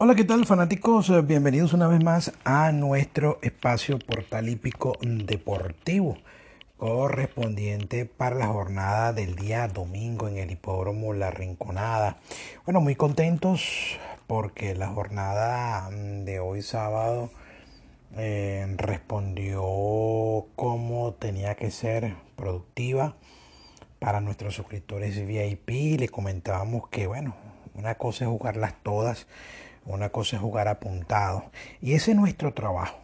Hola, ¿qué tal fanáticos? Bienvenidos una vez más a nuestro espacio portal hípico deportivo correspondiente para la jornada del día domingo en el hipódromo La Rinconada. Bueno, muy contentos porque la jornada mm, de hoy sábado eh, respondió como tenía que ser productiva para nuestros suscriptores VIP. Le comentábamos que, bueno, una cosa es jugarlas todas una cosa es jugar apuntado. Y ese es nuestro trabajo.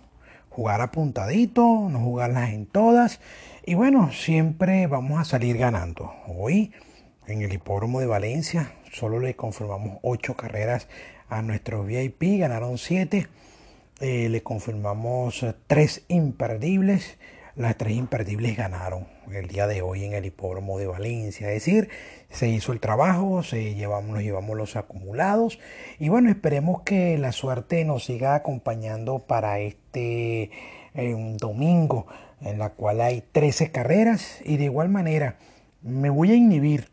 Jugar apuntadito, no jugarlas en todas. Y bueno, siempre vamos a salir ganando. Hoy, en el hipódromo de Valencia, solo le confirmamos ocho carreras a nuestros VIP. Ganaron siete. Eh, le confirmamos tres imperdibles. Las tres imperdibles ganaron el día de hoy en el hipódromo de Valencia. Es decir, se hizo el trabajo, se llevamos, nos llevamos los acumulados y bueno, esperemos que la suerte nos siga acompañando para este eh, domingo en la cual hay 13 carreras y de igual manera me voy a inhibir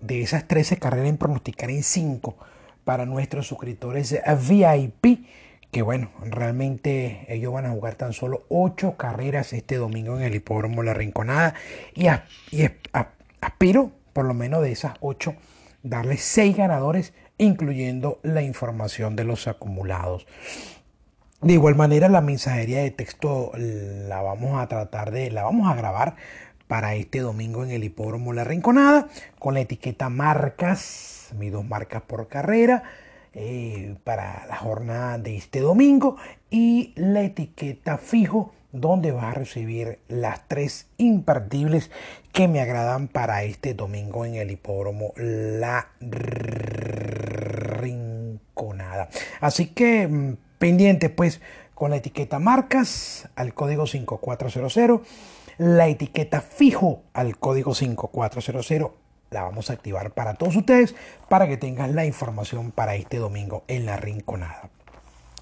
de esas 13 carreras en pronosticar en 5 para nuestros suscriptores VIP que bueno, realmente ellos van a jugar tan solo 8 carreras este domingo en el hipódromo La Rinconada y, y aspiro por lo menos de esas 8 darle 6 ganadores incluyendo la información de los acumulados. De igual manera la mensajería de texto la vamos a tratar de la vamos a grabar para este domingo en el hipódromo La Rinconada con la etiqueta marcas, mis dos marcas por carrera eh, para la jornada de este domingo y la etiqueta fijo donde vas a recibir las tres imperdibles que me agradan para este domingo en el hipódromo La Rinconada. Así que mm, pendiente pues con la etiqueta marcas al código 5400, la etiqueta fijo al código 5400 la vamos a activar para todos ustedes para que tengan la información para este domingo en la Rinconada.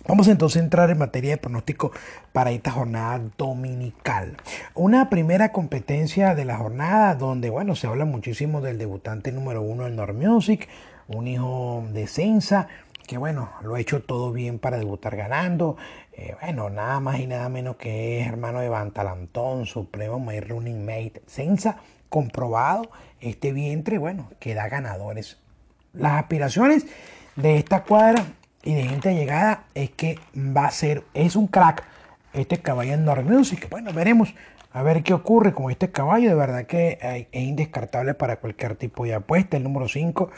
Vamos entonces a entrar en materia de pronóstico para esta jornada dominical. Una primera competencia de la jornada donde, bueno, se habla muchísimo del debutante número uno del North Music, un hijo de Sensa, que bueno, lo ha hecho todo bien para debutar ganando. Eh, bueno, nada más y nada menos que es hermano de Bantalantón, Supremo My Running Mate Sensa, comprobado este vientre, bueno, que da ganadores. Las aspiraciones de esta cuadra y de gente llegada es que va a ser, es un crack este caballo en Music. Bueno, veremos a ver qué ocurre con este caballo. De verdad que es indescartable para cualquier tipo de apuesta. El número 5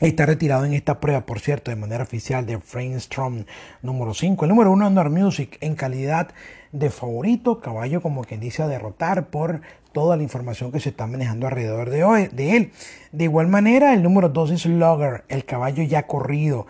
Está retirado en esta prueba, por cierto, de manera oficial de Strong número 5. El número 1 Under Music en calidad de favorito, caballo como quien dice a derrotar por toda la información que se está manejando alrededor de, hoy, de él. De igual manera, el número 2 es Logger, el caballo ya corrido.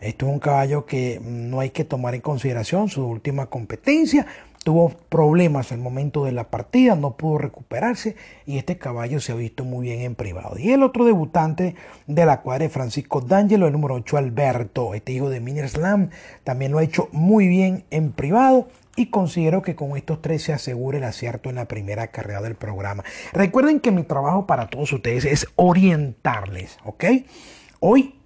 Esto es un caballo que no hay que tomar en consideración su última competencia tuvo problemas al momento de la partida, no pudo recuperarse y este caballo se ha visto muy bien en privado. Y el otro debutante de la cuadra Francisco D'Angelo, el número 8 Alberto, este hijo de Miner Slam, también lo ha hecho muy bien en privado y considero que con estos tres se asegure el acierto en la primera carrera del programa. Recuerden que mi trabajo para todos ustedes es orientarles, ¿ok? Hoy,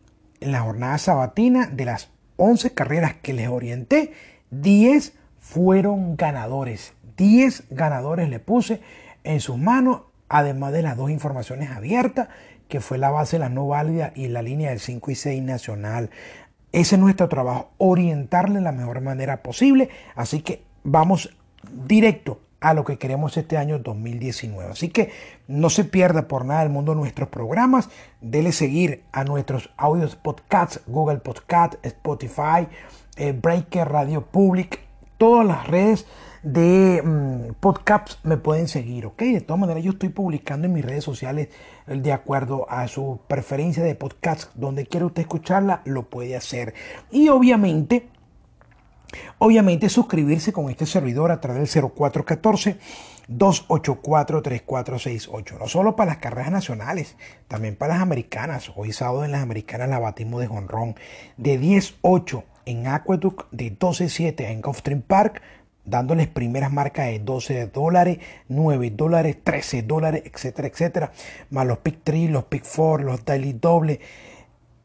en la jornada sabatina, de las 11 carreras que les orienté, 10 fueron ganadores. 10 ganadores le puse en sus manos, además de las dos informaciones abiertas, que fue la base la no válida y la línea del 5 y 6 nacional. Ese es nuestro trabajo, orientarle de la mejor manera posible. Así que vamos directo a lo que queremos este año 2019. Así que no se pierda por nada el mundo nuestros programas. Dele seguir a nuestros audios podcasts, Google Podcast, Spotify, eh, Breaker Radio Public, todas las redes de mm, podcasts me pueden seguir, ¿ok? De todas maneras, yo estoy publicando en mis redes sociales eh, de acuerdo a su preferencia de podcast. Donde quiera usted escucharla, lo puede hacer. Y obviamente, obviamente suscribirse con este servidor a través del 0414. 284-3468. No solo para las carreras nacionales, también para las americanas. Hoy sábado en las americanas la batimos de jonrón de 10-8 en Aqueduct de 12.7 en Gulfstream Park, dándoles primeras marcas de 12 dólares, 9 dólares, 13 dólares, etcétera, etcétera, más los Pick 3, los Pick 4, los Daily Doble.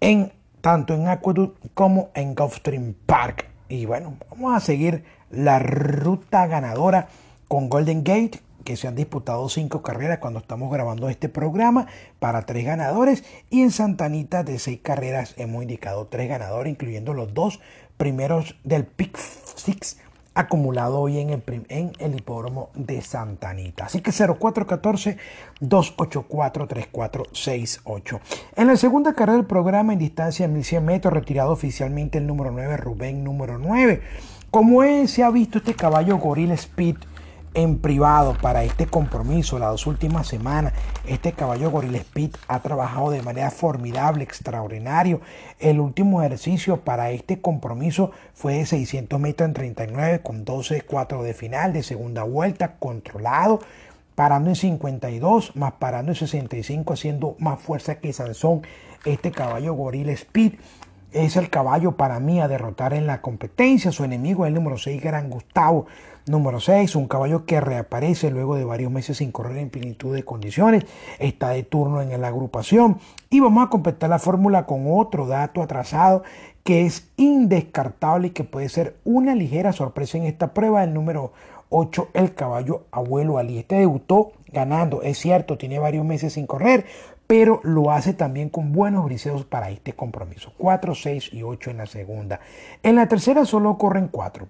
En tanto en Aqueduct como en Gulfstream Park. Y bueno, vamos a seguir la ruta ganadora con Golden Gate, que se han disputado cinco carreras cuando estamos grabando este programa para tres ganadores. Y en Santanita de seis carreras hemos indicado tres ganadores, incluyendo los dos primeros del Pick Six acumulado hoy en el, en el hipódromo de Santanita. Así que 0414-284-3468. En la segunda carrera del programa en distancia de 1100 metros, retirado oficialmente el número 9, Rubén número 9. Como se ha visto este caballo Gorilla Speed en privado para este compromiso las dos últimas semanas. Este caballo Gorilla Speed ha trabajado de manera formidable, extraordinario. El último ejercicio para este compromiso fue de 600 metros en 39 con 12-4 de final de segunda vuelta, controlado, parando en 52, más parando en 65, haciendo más fuerza que Sansón. Este caballo Gorilla Speed es el caballo para mí a derrotar en la competencia. Su enemigo es el número 6, Gran Gustavo. Número 6, un caballo que reaparece luego de varios meses sin correr en plenitud de condiciones. Está de turno en la agrupación. Y vamos a completar la fórmula con otro dato atrasado que es indescartable y que puede ser una ligera sorpresa en esta prueba. El número 8, el caballo abuelo Ali. Este debutó ganando, es cierto, tiene varios meses sin correr, pero lo hace también con buenos briseos para este compromiso. 4, 6 y 8 en la segunda. En la tercera solo corren 4.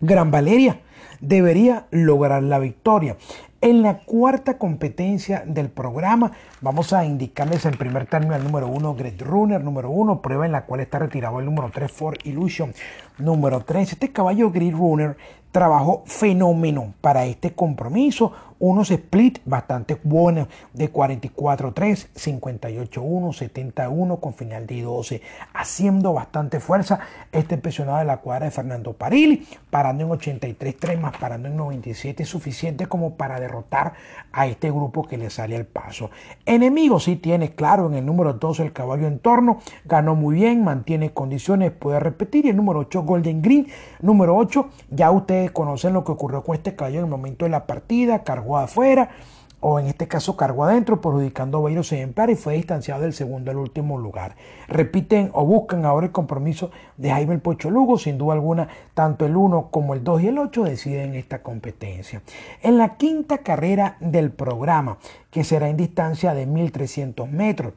Gran Valeria debería lograr la victoria. En la cuarta competencia del programa vamos a indicarles en primer término el número 1 Great Runner, número 1, prueba en la cual está retirado el número 3 For Illusion, número 3. Este caballo Great Runner trabajó fenómeno para este compromiso. Unos split bastante buenos de 44-3, 58-1, 71 con final de 12, haciendo bastante fuerza. Este impresionado de la cuadra de Fernando Parili, parando en 83-3 más parando en 97, suficiente como para derrotar a este grupo que le sale al paso. Enemigo sí tiene claro en el número 12 el caballo en torno, ganó muy bien, mantiene condiciones, puede repetir. Y el número 8 Golden Green, número 8, ya ustedes conocen lo que ocurrió con este caballo en el momento de la partida, cargó afuera, o en este caso cargó adentro, perjudicando a en ejemplares y fue distanciado del segundo al último lugar. Repiten o buscan ahora el compromiso de Jaime el Pocho Lugo, sin duda alguna, tanto el 1 como el 2 y el 8 deciden esta competencia. En la quinta carrera del programa, que será en distancia de 1300 metros,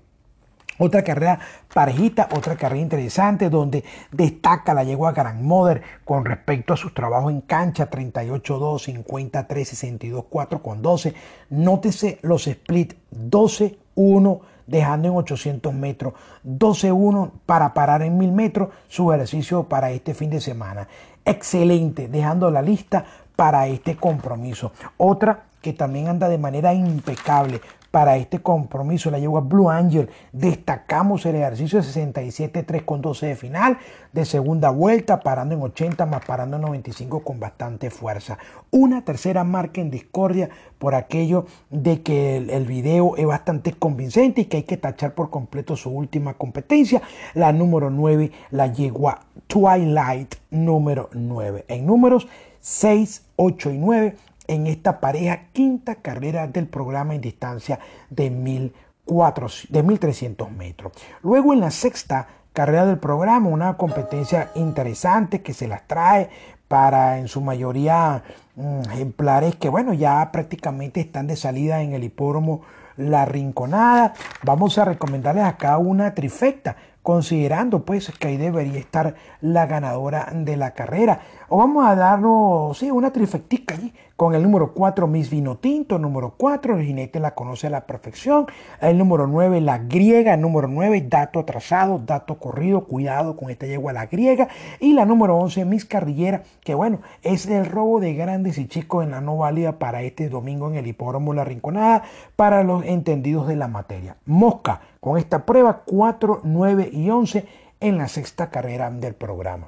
otra carrera parejita, otra carrera interesante donde destaca la yegua Grandmother con respecto a sus trabajos en cancha 38-2, 53, 62, 4 con 12. Nótese los split 12-1 dejando en 800 metros, 12-1 para parar en 1000 metros su ejercicio para este fin de semana. Excelente, dejando la lista para este compromiso. Otra que también anda de manera impecable, para este compromiso, la yegua Blue Angel. Destacamos el ejercicio de 67-3 con 12 de final, de segunda vuelta, parando en 80 más parando en 95 con bastante fuerza. Una tercera marca en discordia por aquello de que el, el video es bastante convincente y que hay que tachar por completo su última competencia. La número 9, la yegua Twilight número 9. En números 6, 8 y 9 en esta pareja quinta carrera del programa en distancia de, 1300 metros. Luego en la sexta carrera del programa, una competencia interesante que se las trae para en su mayoría mm, ejemplares que bueno ya prácticamente están de salida en el hipódromo La Rinconada. Vamos a recomendarles acá una trifecta considerando pues que ahí debería estar la ganadora de la carrera. O vamos a darnos, sí, una trifectica allí con el número 4 Miss Vino Tinto, número 4 el jinete la conoce a la perfección, el número 9 la griega, número 9 dato atrasado, dato corrido, cuidado con esta yegua la griega y la número 11 Miss Carrillera, que bueno, es el robo de grandes y chicos en la no válida para este domingo en el hipódromo La Rinconada para los entendidos de la materia. Mosca con esta prueba 4, 9 y 11 en la sexta carrera del programa.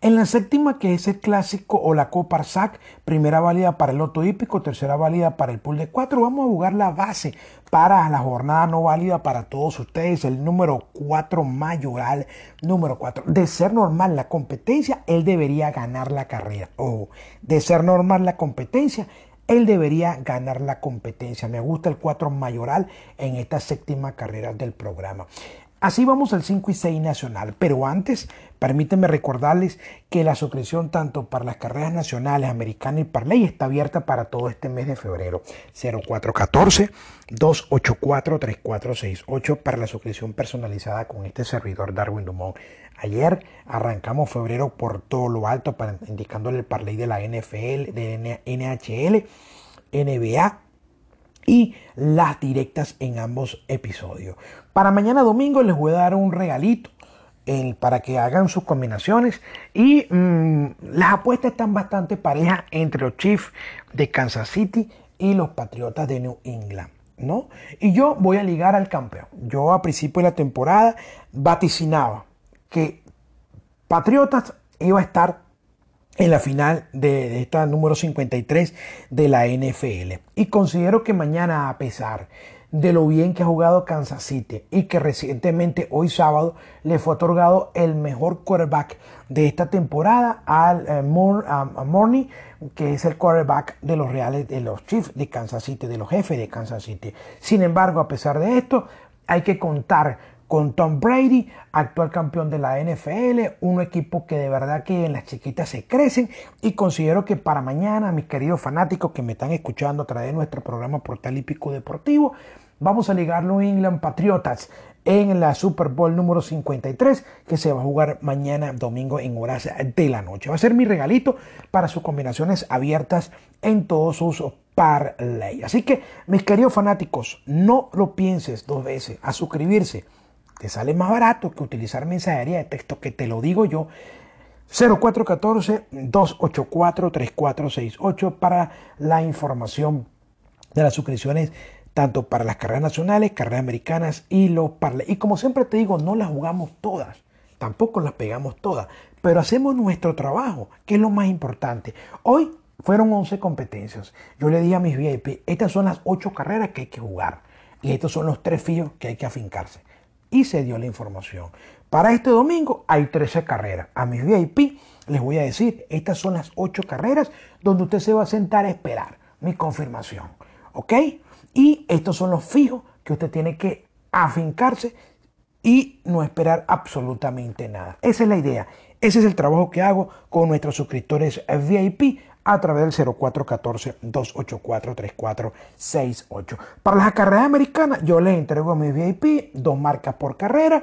En la séptima, que es el clásico o la Copa Arsac, primera válida para el loto hípico, tercera válida para el pool de 4, vamos a jugar la base para la jornada no válida para todos ustedes, el número 4 mayoral, número 4. De ser normal la competencia, él debería ganar la carrera. O de ser normal la competencia, él debería ganar la competencia. Me gusta el 4 mayoral en esta séptima carrera del programa. Así vamos al 5 y 6 nacional, pero antes permítanme recordarles que la suscripción tanto para las carreras nacionales, americanas y Parley está abierta para todo este mes de febrero. 0414-284-3468 para la suscripción personalizada con este servidor Darwin Dumont. Ayer arrancamos febrero por todo lo alto indicándole el Parley de la NFL, de NHL, NBA y las directas en ambos episodios. Para mañana domingo les voy a dar un regalito para que hagan sus combinaciones y mm, las apuestas están bastante parejas entre los Chiefs de Kansas City y los Patriotas de New England. ¿no? Y yo voy a ligar al campeón. Yo a principio de la temporada vaticinaba que Patriotas iba a estar en la final de, esta número 53 de la NFL. Y considero que mañana, a pesar de lo bien que ha jugado Kansas City y que recientemente, hoy sábado, le fue otorgado el mejor quarterback de esta temporada al eh, Morney, que es el quarterback de los Reales, de los Chiefs de Kansas City, de los jefes de Kansas City. Sin embargo, a pesar de esto, hay que contar con Tom Brady, actual campeón de la NFL, un equipo que de verdad que en las chiquitas se crecen y considero que para mañana, mis queridos fanáticos que me están escuchando a través de nuestro programa Portal Hípico Deportivo, vamos a ligar New England Patriotas en la Super Bowl número 53 que se va a jugar mañana domingo en horas de la noche. Va a ser mi regalito para sus combinaciones abiertas en todos sus parlay. Así que, mis queridos fanáticos, no lo pienses dos veces a suscribirse te sale más barato que utilizar mensajería de texto, que te lo digo yo. 0414-284-3468 para la información de las suscripciones tanto para las carreras nacionales, carreras americanas y los parle. Y como siempre te digo, no las jugamos todas, tampoco las pegamos todas, pero hacemos nuestro trabajo, que es lo más importante. Hoy fueron 11 competencias. Yo le dije a mis VIP, estas son las 8 carreras que hay que jugar y estos son los tres fijos que hay que afincarse y se dio la información. Para este domingo hay 13 carreras. A mis VIP les voy a decir, estas son las 8 carreras donde usted se va a sentar a esperar mi confirmación. ¿Ok? Y estos son los fijos que usted tiene que afincarse y no esperar absolutamente nada. Esa es la idea. Ese es el trabajo que hago con nuestros suscriptores VIP a través del 0414-284-3468. Para las carreras americanas, yo les entrego a mi VIP dos marcas por carrera,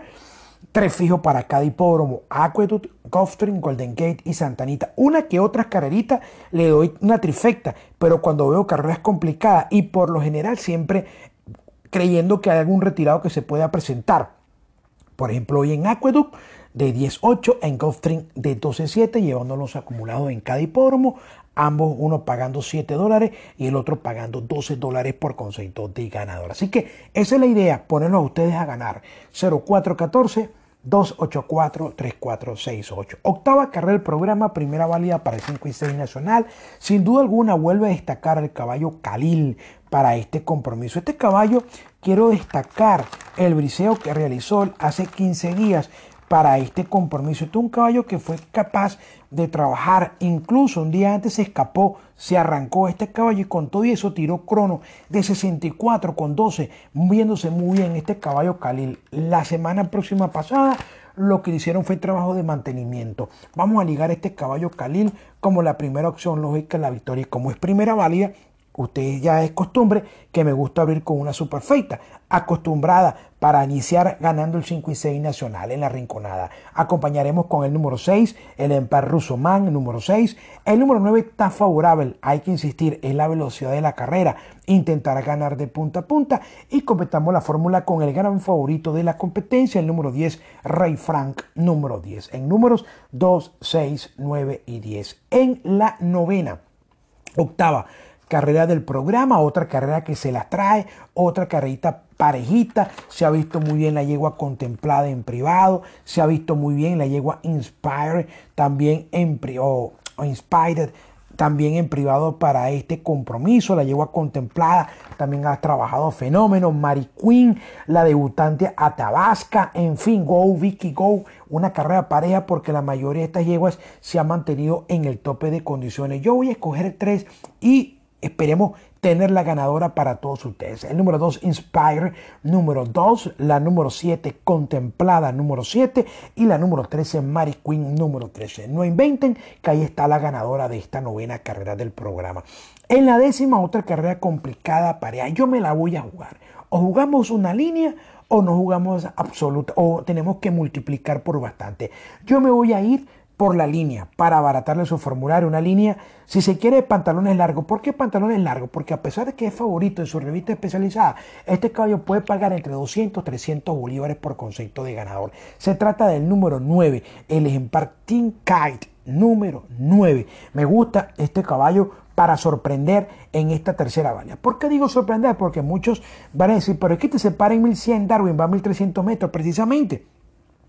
tres fijos para cada hipódromo, Aqueduct, Gulfstream, Golden Gate y Santanita. Una que otras carreritas le doy una trifecta, pero cuando veo carreras complicadas y por lo general siempre creyendo que hay algún retirado que se pueda presentar. Por ejemplo, hoy en Aqueduct de 10.8, en Gulfstream de 12.7, llevando los acumulados en cada hipódromo ambos uno pagando 7 dólares y el otro pagando 12 dólares por concepto de ganador. Así que esa es la idea, ponerlos a ustedes a ganar. 0414 284-3468. Octava carrera del programa, primera válida para el 5 y 6 nacional. Sin duda alguna vuelve a destacar el caballo Khalil para este compromiso. Este caballo quiero destacar el briseo que realizó hace 15 días para este compromiso. Este es un caballo que fue capaz de trabajar, incluso un día antes se escapó, se arrancó este caballo y con todo eso tiró crono de 64 con 12, viéndose muy bien este caballo Khalil. La semana próxima pasada lo que hicieron fue trabajo de mantenimiento. Vamos a ligar este caballo Khalil como la primera opción lógica en la victoria y como es primera válida, Usted ya es costumbre que me gusta abrir con una superfeita, acostumbrada para iniciar ganando el 5 y 6 nacional en la rinconada. Acompañaremos con el número 6, el Empar Man, número 6. El número 9 está favorable, hay que insistir, en la velocidad de la carrera. Intentará ganar de punta a punta y completamos la fórmula con el gran favorito de la competencia, el número 10, Rey Frank, número 10. En números 2, 6, 9 y 10. En la novena, octava carrera del programa, otra carrera que se las trae, otra carrerita parejita, se ha visto muy bien la yegua contemplada en privado, se ha visto muy bien la yegua Inspire, también en o, Inspired, también en privado para este compromiso, la yegua contemplada, también ha trabajado fenómeno, Mary Queen, la debutante Atabasca, en fin, Go, Vicky Go, una carrera pareja porque la mayoría de estas yeguas se han mantenido en el tope de condiciones. Yo voy a escoger tres y esperemos tener la ganadora para todos ustedes. El número 2, Inspire. Número 2, la número 7, Contemplada. Número 7. Y la número 13, Mary Queen. Número 13. No inventen que ahí está la ganadora de esta novena carrera del programa. En la décima, otra carrera complicada para Yo me la voy a jugar. O jugamos una línea o no jugamos absoluta o tenemos que multiplicar por bastante. Yo me voy a ir por la línea para abaratarle su formulario. Una línea, si se quiere, pantalones largos. ¿Por qué pantalones largos? Porque a pesar de que es favorito en su revista especializada, este caballo puede pagar entre 200 y 300 bolívares por concepto de ganador. Se trata del número 9, el ejemplar Team Kite, número 9. Me gusta este caballo para sorprender en esta tercera valla. ¿Por qué digo sorprender? Porque muchos van a decir, pero es que te separa en 1100, Darwin va a 1300 metros, precisamente.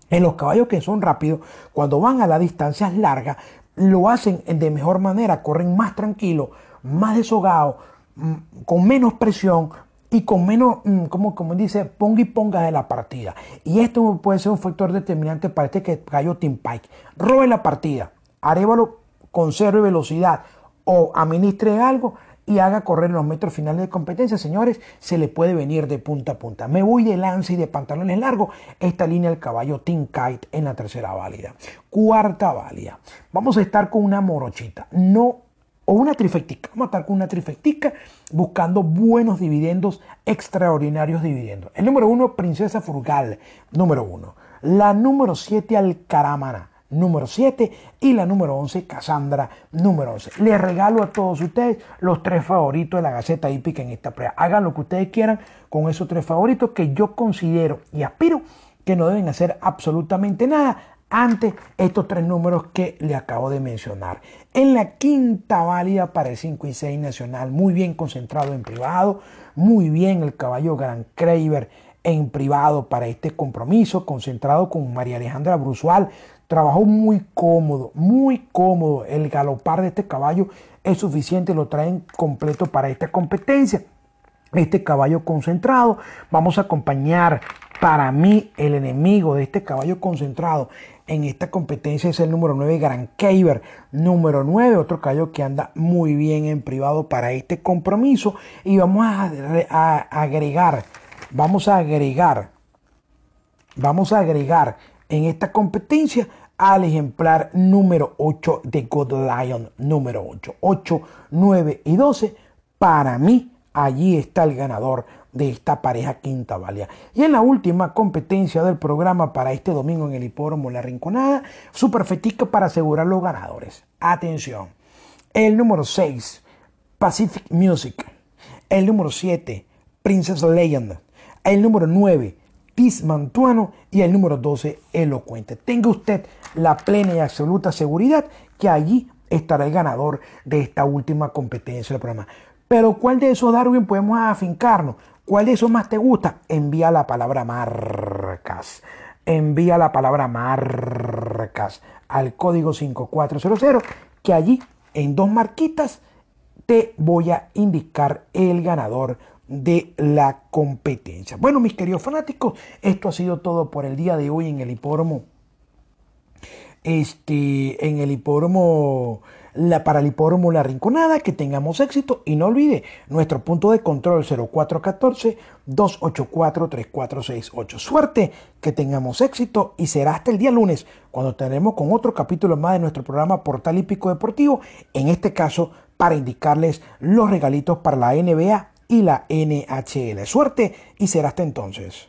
En los caballos que son rápidos, cuando van a las distancias largas, lo hacen de mejor manera, corren más tranquilos, más deshogados, mm, con menos presión y con menos, mm, como, dice, ponga y ponga de la partida. Y esto puede ser un factor determinante para este caballo Team Pike. Robe la partida, arévalo, conserve velocidad o administre algo y haga correr los metros finales de competencia, señores, se le puede venir de punta a punta. Me voy de lance y de pantalones largos. Esta línea del caballo Team Kite en la tercera válida. Cuarta válida. Vamos a estar con una morochita. No o una trifectica. Vamos a estar con una trifectica buscando buenos dividendos, extraordinarios dividendos. El número uno, Princesa Frugal, número uno. La número siete, Alcarámara número 7 y la número 11, Cassandra, número 11. Les regalo a todos ustedes los tres favoritos de la Gaceta Hípica en esta prueba. Hagan lo que ustedes quieran con esos tres favoritos que yo considero y aspiro que no deben hacer absolutamente nada ante estos tres números que le acabo de mencionar. En la quinta válida para el 5 y 6 nacional, muy bien concentrado en privado, muy bien el caballo Gran Craver en privado para este compromiso, concentrado con María Alejandra Brusual, Trabajó muy cómodo, muy cómodo. El galopar de este caballo es suficiente, lo traen completo para esta competencia. Este caballo concentrado, vamos a acompañar para mí el enemigo de este caballo concentrado en esta competencia es el número 9 Gran Caver, número 9, otro caballo que anda muy bien en privado para este compromiso y vamos a agregar, vamos a agregar, vamos a agregar en esta competencia al ejemplar número 8 de God Lion número 8. 8, 9 y 12. Para mí, allí está el ganador de esta pareja quinta valia. Y en la última competencia del programa para este domingo en el hipódromo La Rinconada, su perfectica para asegurar los ganadores. Atención. El número 6, Pacific Music. El número 7, Princess Legend. El número 9, Mantuano y el número 12, Elocuente. Tenga usted la plena y absoluta seguridad que allí estará el ganador de esta última competencia del programa. Pero ¿cuál de esos, Darwin, podemos afincarnos? ¿Cuál de esos más te gusta? Envía la palabra marcas. Envía la palabra marcas al código 5400 que allí en dos marquitas te voy a indicar el ganador de la competencia. Bueno, mis queridos fanáticos, esto ha sido todo por el día de hoy en el hipódromo. Este, en el hipódromo, la, para el hipódromo La Rinconada, que tengamos éxito y no olvide nuestro punto de control 0414-284-3468. Suerte, que tengamos éxito y será hasta el día lunes cuando tenemos con otro capítulo más de nuestro programa Portal Hípico Deportivo, en este caso para indicarles los regalitos para la NBA y la NHL. Suerte y será hasta entonces.